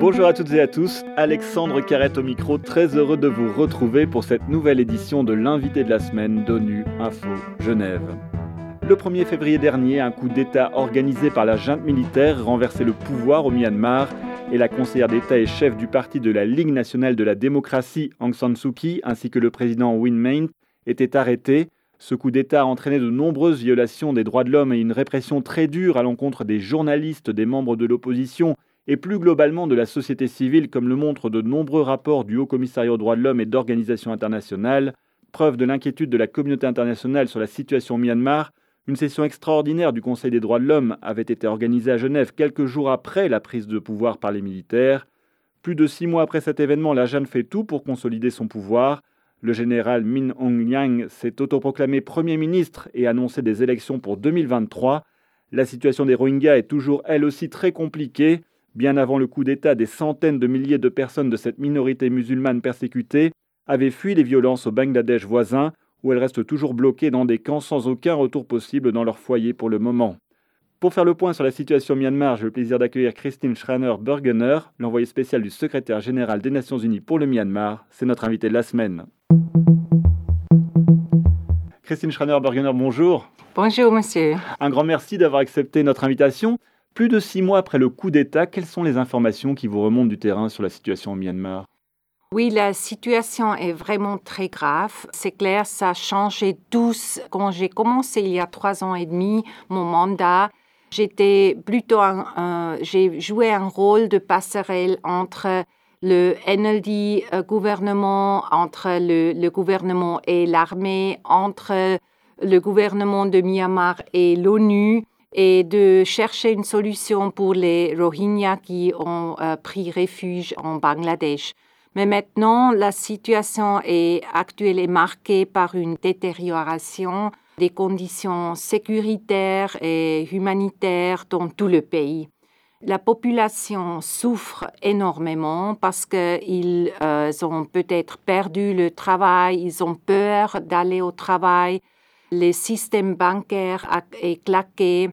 Bonjour à toutes et à tous, Alexandre Carrette au micro, très heureux de vous retrouver pour cette nouvelle édition de l'invité de la semaine d'ONU Info Genève. Le 1er février dernier, un coup d'État organisé par la junte militaire renversait le pouvoir au Myanmar et la conseillère d'État et chef du parti de la Ligue nationale de la démocratie, Aung San Suu Kyi, ainsi que le président Win Myint, étaient arrêtés. Ce coup d'État a entraîné de nombreuses violations des droits de l'homme et une répression très dure à l'encontre des journalistes, des membres de l'opposition et plus globalement de la société civile, comme le montrent de nombreux rapports du Haut Commissariat aux droits de l'homme et d'organisations internationales. Preuve de l'inquiétude de la communauté internationale sur la situation au Myanmar, une session extraordinaire du Conseil des droits de l'homme avait été organisée à Genève quelques jours après la prise de pouvoir par les militaires. Plus de six mois après cet événement, la Jeanne fait tout pour consolider son pouvoir. Le général Min Aung Hlaing s'est autoproclamé Premier ministre et annoncé des élections pour 2023. La situation des Rohingyas est toujours elle aussi très compliquée. Bien avant le coup d'État, des centaines de milliers de personnes de cette minorité musulmane persécutée avaient fui les violences au Bangladesh voisin où elles restent toujours bloquées dans des camps sans aucun retour possible dans leur foyer pour le moment. Pour faire le point sur la situation au Myanmar, j'ai le plaisir d'accueillir Christine Schraner-Burgener, l'envoyée spéciale du secrétaire général des Nations Unies pour le Myanmar. C'est notre invitée de la semaine. Christine Schraner-Burgener, bonjour. Bonjour, monsieur. Un grand merci d'avoir accepté notre invitation. Plus de six mois après le coup d'État, quelles sont les informations qui vous remontent du terrain sur la situation au Myanmar? Oui, la situation est vraiment très grave. C'est clair, ça a changé tous. Quand j'ai commencé il y a trois ans et demi mon mandat, j'étais plutôt j'ai joué un rôle de passerelle entre le NLD euh, gouvernement, entre le, gouvernement et l'armée, entre le gouvernement de Myanmar et l'ONU et de chercher une solution pour les Rohingyas qui ont euh, pris refuge en Bangladesh. Mais maintenant, la situation actuelle est marquée par une détérioration des conditions sécuritaires et humanitaires dans tout le pays. La population souffre énormément parce qu'ils euh, ont peut-être perdu le travail, ils ont peur d'aller au travail, le système bancaire est claqué,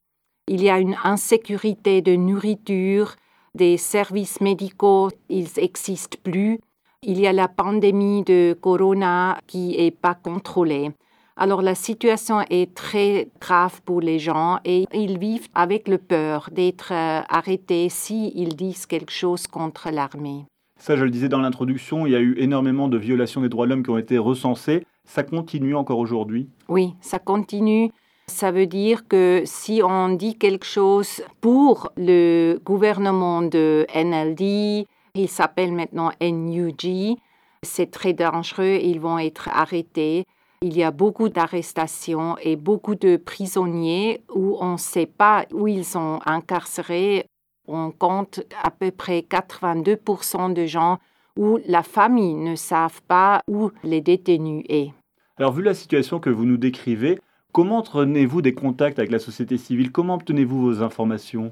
il y a une insécurité de nourriture, des services médicaux, ils n'existent plus. Il y a la pandémie de corona qui n'est pas contrôlée. Alors la situation est très grave pour les gens et ils vivent avec le peur d'être euh, arrêtés s'ils disent quelque chose contre l'armée. Ça, je le disais dans l'introduction, il y a eu énormément de violations des droits de l'homme qui ont été recensées. Ça continue encore aujourd'hui? Oui, ça continue. Ça veut dire que si on dit quelque chose pour le gouvernement de NLD, il s'appelle maintenant NUG. C'est très dangereux. Ils vont être arrêtés. Il y a beaucoup d'arrestations et beaucoup de prisonniers où on ne sait pas où ils sont incarcérés. On compte à peu près 82% de gens où la famille ne savent pas où les détenus est. Alors vu la situation que vous nous décrivez, comment entretenez-vous des contacts avec la société civile? Comment obtenez-vous vos informations?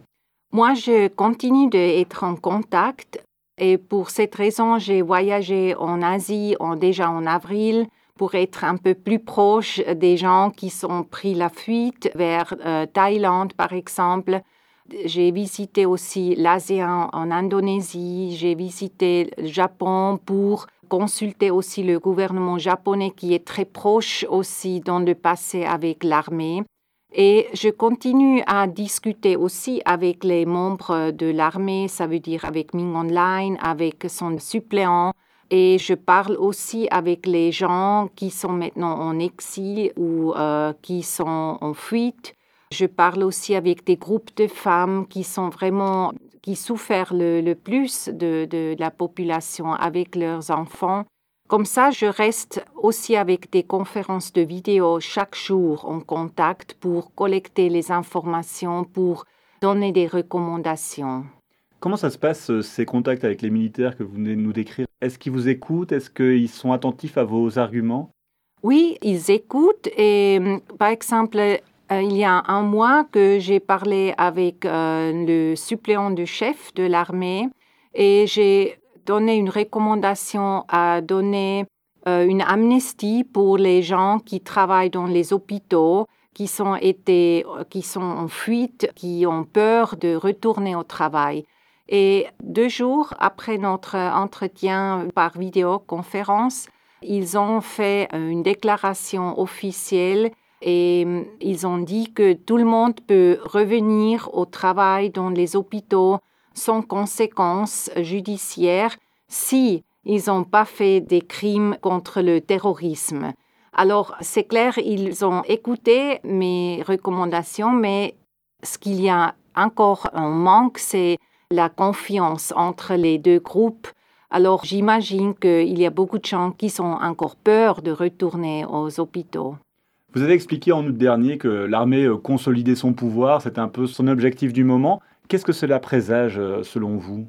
Moi, je continue d'être en contact et pour cette raison, j'ai voyagé en Asie déjà en avril pour être un peu plus proche des gens qui sont pris la fuite vers euh, Thaïlande, par exemple. J'ai visité aussi l'ASEAN en Indonésie, j'ai visité le Japon pour consulter aussi le gouvernement japonais qui est très proche aussi dans le passé avec l'armée. Et je continue à discuter aussi avec les membres de l'armée, ça veut dire avec Ming Online, avec son suppléant. Et je parle aussi avec les gens qui sont maintenant en exil ou euh, qui sont en fuite. Je parle aussi avec des groupes de femmes qui sont vraiment qui souffrent le, plus de la population avec leurs enfants. Comme ça, je reste aussi avec des conférences de vidéo chaque jour en contact pour collecter les informations, pour donner des recommandations. Comment ça se passe, euh, ces contacts avec les militaires que vous venez de nous décrire? Est-ce qu'ils vous écoutent? Est-ce qu'ils sont attentifs à vos arguments? Oui, ils écoutent. Et euh, par exemple, euh, il y a un mois que j'ai parlé avec le suppléant du chef de l'armée et j'ai donner une recommandation à donner une amnistie pour les gens qui travaillent dans les hôpitaux, qui sont, été, qui sont en fuite, qui ont peur de retourner au travail. Et deux jours après notre entretien par vidéoconférence, ils ont fait une déclaration officielle et ils ont dit que tout le monde peut revenir au travail dans les hôpitaux sans conséquences judiciaires si ils n'ont pas fait des crimes contre le terrorisme. Alors, c'est clair, ils ont écouté mes recommandations, mais ce qu'il y a encore en manque, c'est la confiance entre les deux groupes. Alors, j'imagine qu'il y a beaucoup de gens qui ont encore peur de retourner aux hôpitaux. Vous avez expliqué en août dernier que l'armée euh, consolidait son pouvoir, c'était un peu son objectif du moment. Qu'est-ce que cela présage euh, selon vous?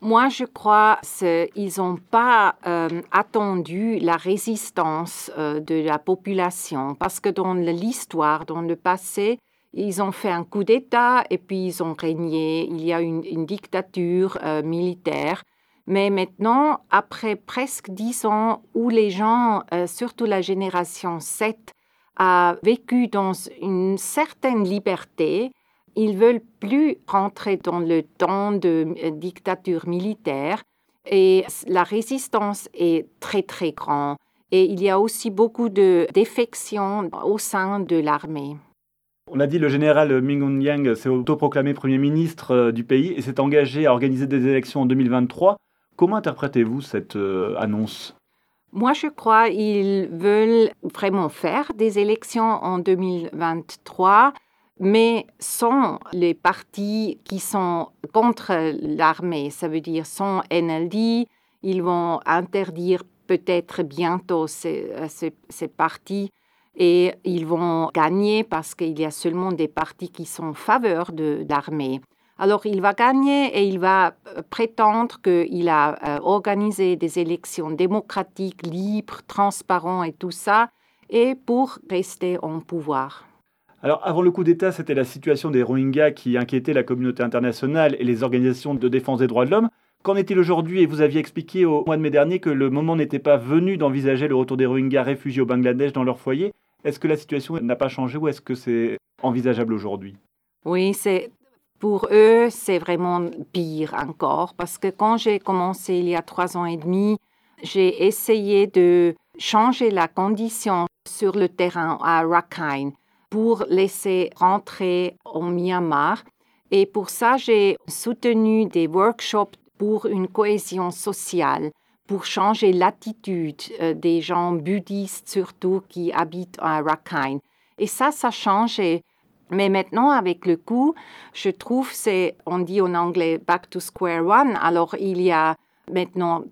Moi, je crois qu'ils n'ont pas euh, attendu la résistance de la population parce que dans l'histoire, dans le passé, ils ont fait un coup d'État et puis ils ont régné. Il y a une, une dictature militaire. Mais maintenant, après presque dix ans où les gens, surtout la génération 7, a vécu dans une certaine liberté. Ils veulent plus rentrer dans le temps de euh, dictature militaire et la résistance est très très grande. Et il y a aussi beaucoup de défections au sein de l'armée. On a dit le général Ming Yang s'est autoproclamé Premier ministre euh, du pays et s'est engagé à organiser des élections en 2023. Comment interprétez-vous cette euh, annonce? Moi, je crois qu'ils veulent vraiment faire des élections en 2023, mais sans les partis qui sont contre l'armée, ça veut dire sans NLD. Ils vont interdire peut-être bientôt ces, ces, partis et ils vont gagner parce qu'il y a seulement des partis qui sont en faveur de l'armée. Alors il va gagner et il va euh, prétendre qu'il a euh, organisé des élections démocratiques, libres, transparentes et tout ça, et pour rester en pouvoir. Alors avant le coup d'État, c'était la situation des Rohingyas qui inquiétait la communauté internationale et les organisations de défense des droits de l'homme. Qu'en est-il aujourd'hui? Et vous aviez expliqué au mois de mai dernier que le moment n'était pas venu d'envisager le retour des Rohingyas réfugiés au Bangladesh dans leur foyer. Est-ce que la situation n'a pas changé ou est-ce que c'est envisageable aujourd'hui? Oui, c'est pour eux, c'est vraiment pire encore parce que quand j'ai commencé il y a trois ans et demi, j'ai essayé de changer la condition sur le terrain à Rakhine pour laisser rentrer au Myanmar. Et pour ça, j'ai soutenu des workshops pour une cohésion sociale, pour changer l'attitude euh, des gens bouddhistes surtout qui habitent à Rakhine. Et ça, ça a changé mais maintenant, avec le coup, je trouve, c'est, on dit en anglais back to square one. Alors, il y a maintenant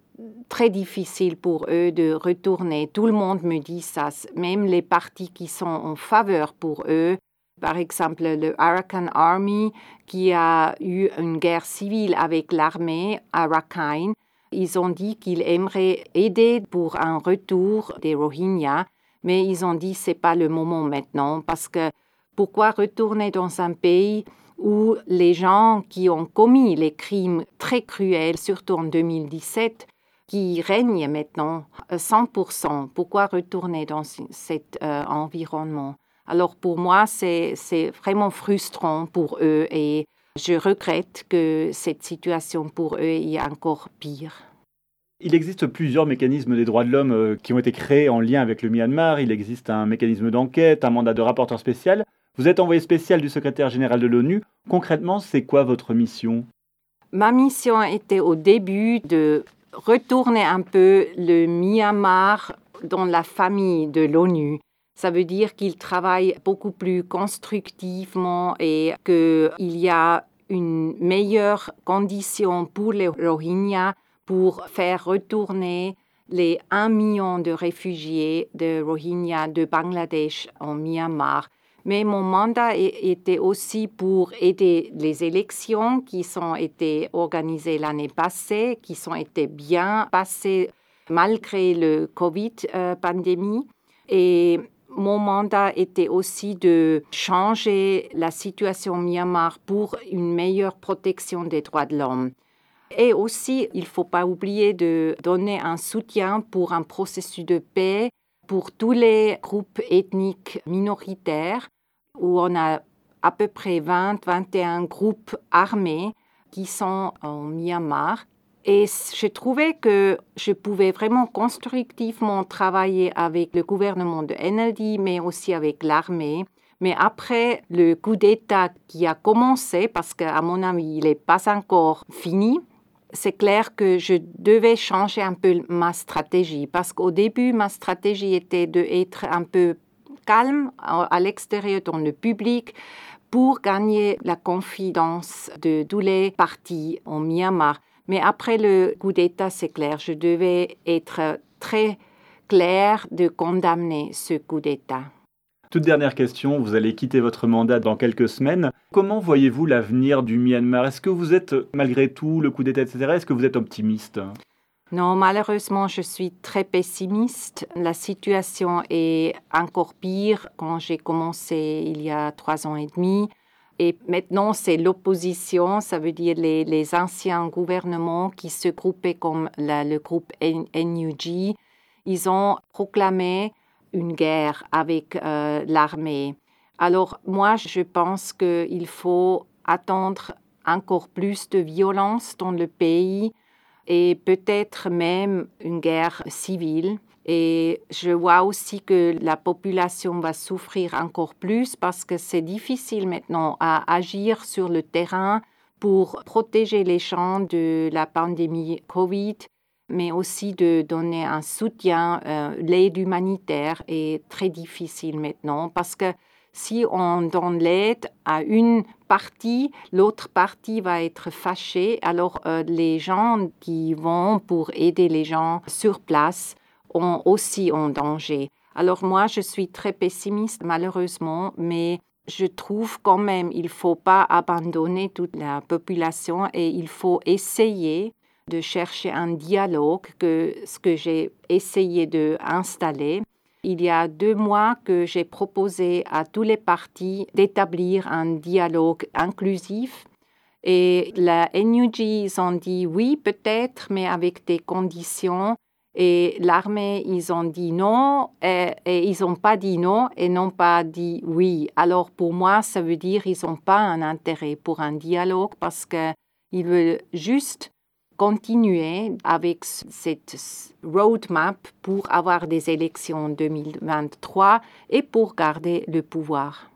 très difficile pour eux de retourner. Tout le monde me dit ça, même les partis qui sont en faveur pour eux. Par exemple, le Arakan Army, qui a eu une guerre civile avec l'armée à Rakhine, ils ont dit qu'ils aimeraient aider pour un retour des Rohingyas, mais ils ont dit c'est pas le moment maintenant parce que pourquoi retourner dans un pays où les gens qui ont commis les crimes très cruels, surtout en 2017, qui règnent maintenant 100%, pourquoi retourner dans cet euh, environnement? Alors pour moi, c'est vraiment frustrant pour eux et je regrette que cette situation pour eux est encore pire. Il existe plusieurs mécanismes des droits de l'homme euh, qui ont été créés en lien avec le Myanmar. Il existe un mécanisme d'enquête, un mandat de rapporteur spécial. Vous êtes envoyé spécial du secrétaire général de l'ONU. Concrètement, c'est quoi votre mission? Ma mission était au début de retourner un peu le Myanmar dans la famille de l'ONU. Ça veut dire qu'il travaille beaucoup plus constructivement et qu'il y a une meilleure condition pour les Rohingyas pour faire retourner les 1 million de réfugiés de Rohingyas de Bangladesh en Myanmar. Mais mon mandat était aussi pour aider les élections qui ont été organisées l'année passée, qui ont été bien passées malgré le Covid-pandémie. Euh, Et mon mandat était aussi de changer la situation au Myanmar pour une meilleure protection des droits de l'homme. Et aussi, il ne faut pas oublier de donner un soutien pour un processus de paix pour tous les groupes ethniques minoritaires, où on a à peu près 20-21 groupes armés qui sont en Myanmar. Et je trouvais que je pouvais vraiment constructivement travailler avec le gouvernement de NLD, mais aussi avec l'armée. Mais après le coup d'État qui a commencé, parce qu'à mon avis, il n'est pas encore fini, c'est clair que je devais changer un peu ma stratégie. Parce qu'au début, ma stratégie était d'être un peu calme à l'extérieur, dans le public, pour gagner la confidence de tous les partis en Myanmar. Mais après le coup d'État, c'est clair, je devais être très clair de condamner ce coup d'État. Toute dernière question, vous allez quitter votre mandat dans quelques semaines. Comment voyez-vous l'avenir du Myanmar? Est-ce que vous êtes, malgré tout, le coup d'État, etc., est-ce que vous êtes optimiste? Non, malheureusement, je suis très pessimiste. La situation est encore pire quand j'ai commencé il y a trois ans et demi. Et maintenant, c'est l'opposition, ça veut dire les, anciens gouvernements qui se groupaient comme le groupe NUG. Ils ont proclamé une guerre avec euh, l'armée. Alors moi, je pense qu'il faut attendre encore plus de violence dans le pays et peut-être même une guerre civile. Et je vois aussi que la population va souffrir encore plus parce que c'est difficile maintenant à agir sur le terrain pour protéger les gens de la pandémie Covid, mais aussi de donner un soutien. Euh, l'aide humanitaire est très difficile maintenant parce que si on donne l'aide à une partie, l'autre partie va être fâchée. Alors euh, les gens qui vont pour aider les gens sur place ont aussi en danger. Alors moi, je suis très pessimiste malheureusement, mais je trouve quand même il ne faut pas abandonner toute la population et il faut essayer de chercher un dialogue que ce que j'ai essayé d'installer il y a deux mois que j'ai proposé à tous les partis d'établir un dialogue inclusif. Et la NUG, ils ont dit oui, peut-être, mais avec des conditions. Et l'armée, ils ont dit non, et, ils n'ont pas dit non et n'ont pas dit oui. Alors pour moi, ça veut dire qu'ils n'ont pas un intérêt pour un dialogue parce qu'ils veulent juste continuer avec cette roadmap pour avoir des élections en 2023 et pour garder le pouvoir.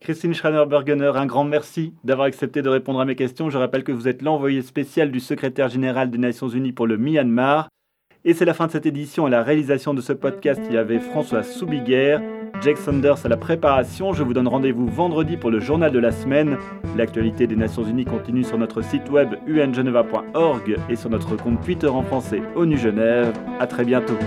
Christine Schraner-Bergener, un grand merci d'avoir accepté de répondre à mes questions. Je rappelle que vous êtes l'envoyé spécial du secrétaire général des Nations Unies pour le Myanmar. Et c'est la fin de cette édition. À la réalisation de ce podcast, il y avait François Soubiguerre, Jake Sanders à la préparation. Je vous donne rendez-vous vendredi pour le journal de la semaine. L'actualité des Nations Unies continue sur notre site web ungeneva.org et sur notre compte Twitter en français ONU Genève. À très bientôt.